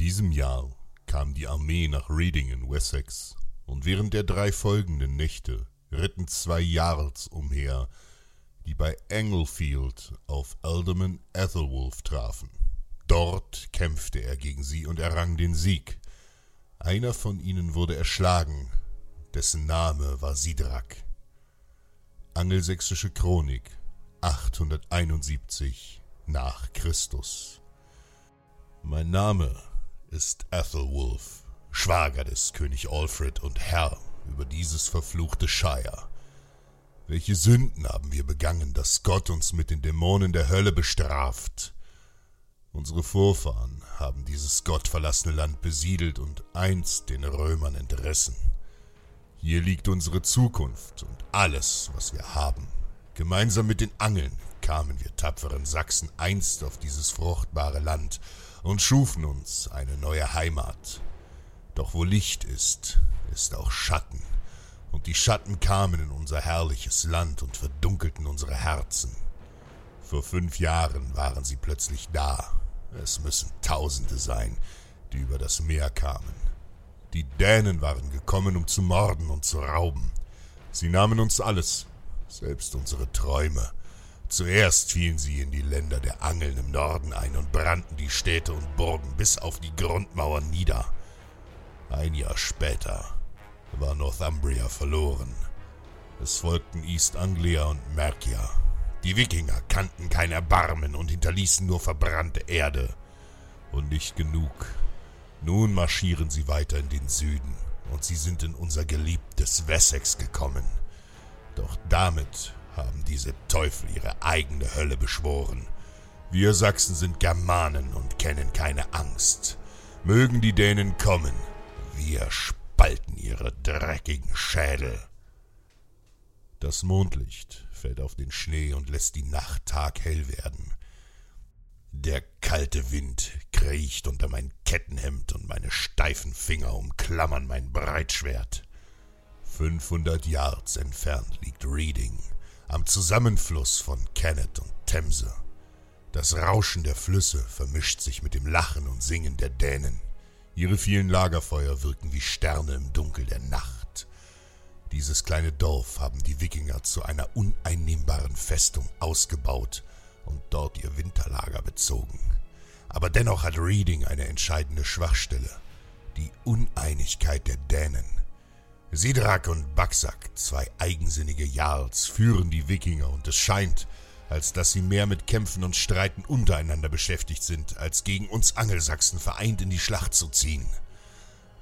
Diesem Jahr kam die Armee nach Reading in Wessex und während der drei folgenden Nächte ritten zwei Jarls umher, die bei Englefield auf Alderman Ethelwulf trafen. Dort kämpfte er gegen sie und errang den Sieg. Einer von ihnen wurde erschlagen, dessen Name war Sidrak. Angelsächsische Chronik 871 nach Christus. Mein Name ist Ethelwulf, Schwager des König Alfred und Herr über dieses verfluchte Shire. Welche Sünden haben wir begangen, dass Gott uns mit den Dämonen der Hölle bestraft? Unsere Vorfahren haben dieses gottverlassene Land besiedelt und einst den Römern entrissen. Hier liegt unsere Zukunft und alles, was wir haben. Gemeinsam mit den Angeln kamen wir tapferen Sachsen einst auf dieses fruchtbare Land und schufen uns eine neue Heimat. Doch wo Licht ist, ist auch Schatten, und die Schatten kamen in unser herrliches Land und verdunkelten unsere Herzen. Vor fünf Jahren waren sie plötzlich da. Es müssen Tausende sein, die über das Meer kamen. Die Dänen waren gekommen, um zu morden und zu rauben. Sie nahmen uns alles, selbst unsere Träume. Zuerst fielen sie in die Länder der Angeln im Norden ein und brannten die Städte und Burgen bis auf die Grundmauern nieder. Ein Jahr später war Northumbria verloren. Es folgten East Anglia und Mercia. Die Wikinger kannten kein Erbarmen und hinterließen nur verbrannte Erde. Und nicht genug. Nun marschieren sie weiter in den Süden, und sie sind in unser geliebtes Wessex gekommen. Doch damit haben diese Teufel ihre eigene Hölle beschworen. Wir Sachsen sind Germanen und kennen keine Angst. Mögen die Dänen kommen, wir spalten ihre dreckigen Schädel. Das Mondlicht fällt auf den Schnee und lässt die Nacht taghell werden. Der kalte Wind kriecht unter mein Kettenhemd und meine steifen Finger umklammern mein Breitschwert. Fünfhundert Yards entfernt liegt Reading, am Zusammenfluss von Kennet und Themse. Das Rauschen der Flüsse vermischt sich mit dem Lachen und Singen der Dänen. Ihre vielen Lagerfeuer wirken wie Sterne im Dunkel der Nacht. Dieses kleine Dorf haben die Wikinger zu einer uneinnehmbaren Festung ausgebaut und dort ihr Winterlager bezogen. Aber dennoch hat Reading eine entscheidende Schwachstelle, die Uneinigkeit der Dänen. Sidrak und Baksak, zwei eigensinnige Jarls, führen die Wikinger und es scheint, als dass sie mehr mit Kämpfen und Streiten untereinander beschäftigt sind, als gegen uns Angelsachsen vereint in die Schlacht zu ziehen.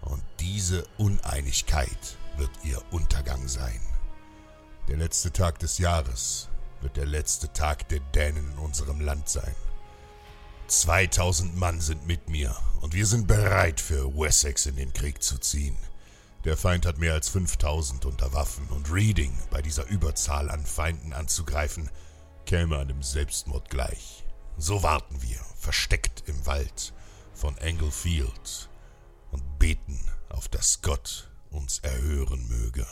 Und diese Uneinigkeit wird ihr Untergang sein. Der letzte Tag des Jahres wird der letzte Tag der Dänen in unserem Land sein. 2000 Mann sind mit mir und wir sind bereit für Wessex in den Krieg zu ziehen. Der Feind hat mehr als 5000 unter Waffen und Reading bei dieser Überzahl an Feinden anzugreifen, käme einem Selbstmord gleich. So warten wir, versteckt im Wald von Englefield und beten auf dass Gott uns erhören möge.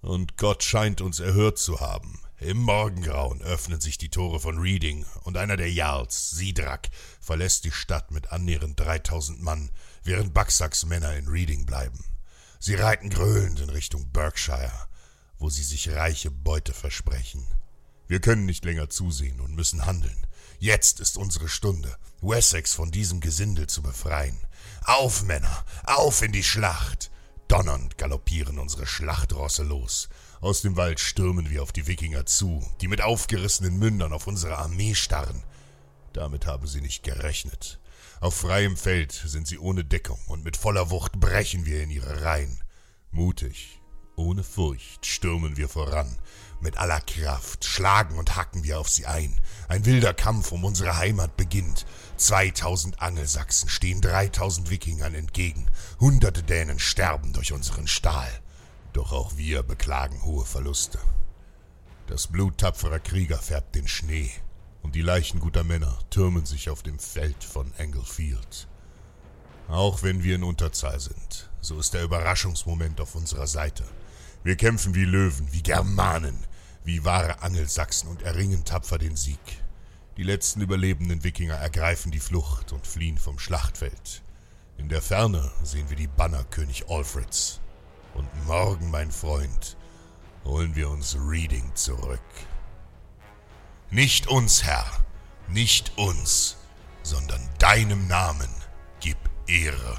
Und Gott scheint uns erhört zu haben. Im Morgengrauen öffnen sich die Tore von Reading und einer der Jarls, Sidrak, verlässt die Stadt mit annähernd 3000 Mann, während Bucksacks Männer in Reading bleiben. Sie reiten gröhlend in Richtung Berkshire, wo sie sich reiche Beute versprechen. Wir können nicht länger zusehen und müssen handeln. Jetzt ist unsere Stunde, Wessex von diesem Gesindel zu befreien. Auf, Männer, auf in die Schlacht! Donnernd galoppieren unsere Schlachtrosse los. Aus dem Wald stürmen wir auf die Wikinger zu, die mit aufgerissenen Mündern auf unsere Armee starren. Damit haben sie nicht gerechnet. Auf freiem Feld sind sie ohne Deckung und mit voller Wucht brechen wir in ihre Reihen. Mutig, ohne Furcht stürmen wir voran. Mit aller Kraft schlagen und hacken wir auf sie ein. Ein wilder Kampf um unsere Heimat beginnt. 2000 Angelsachsen stehen 3000 Wikingern entgegen. Hunderte Dänen sterben durch unseren Stahl. Doch auch wir beklagen hohe Verluste. Das Blut tapferer Krieger färbt den Schnee, und die Leichen guter Männer türmen sich auf dem Feld von Englefield. Auch wenn wir in Unterzahl sind, so ist der Überraschungsmoment auf unserer Seite. Wir kämpfen wie Löwen, wie Germanen, wie wahre Angelsachsen und erringen tapfer den Sieg. Die letzten überlebenden Wikinger ergreifen die Flucht und fliehen vom Schlachtfeld. In der Ferne sehen wir die Banner König Alfreds. Und morgen, mein Freund, holen wir uns Reading zurück. Nicht uns, Herr, nicht uns, sondern deinem Namen gib Ehre.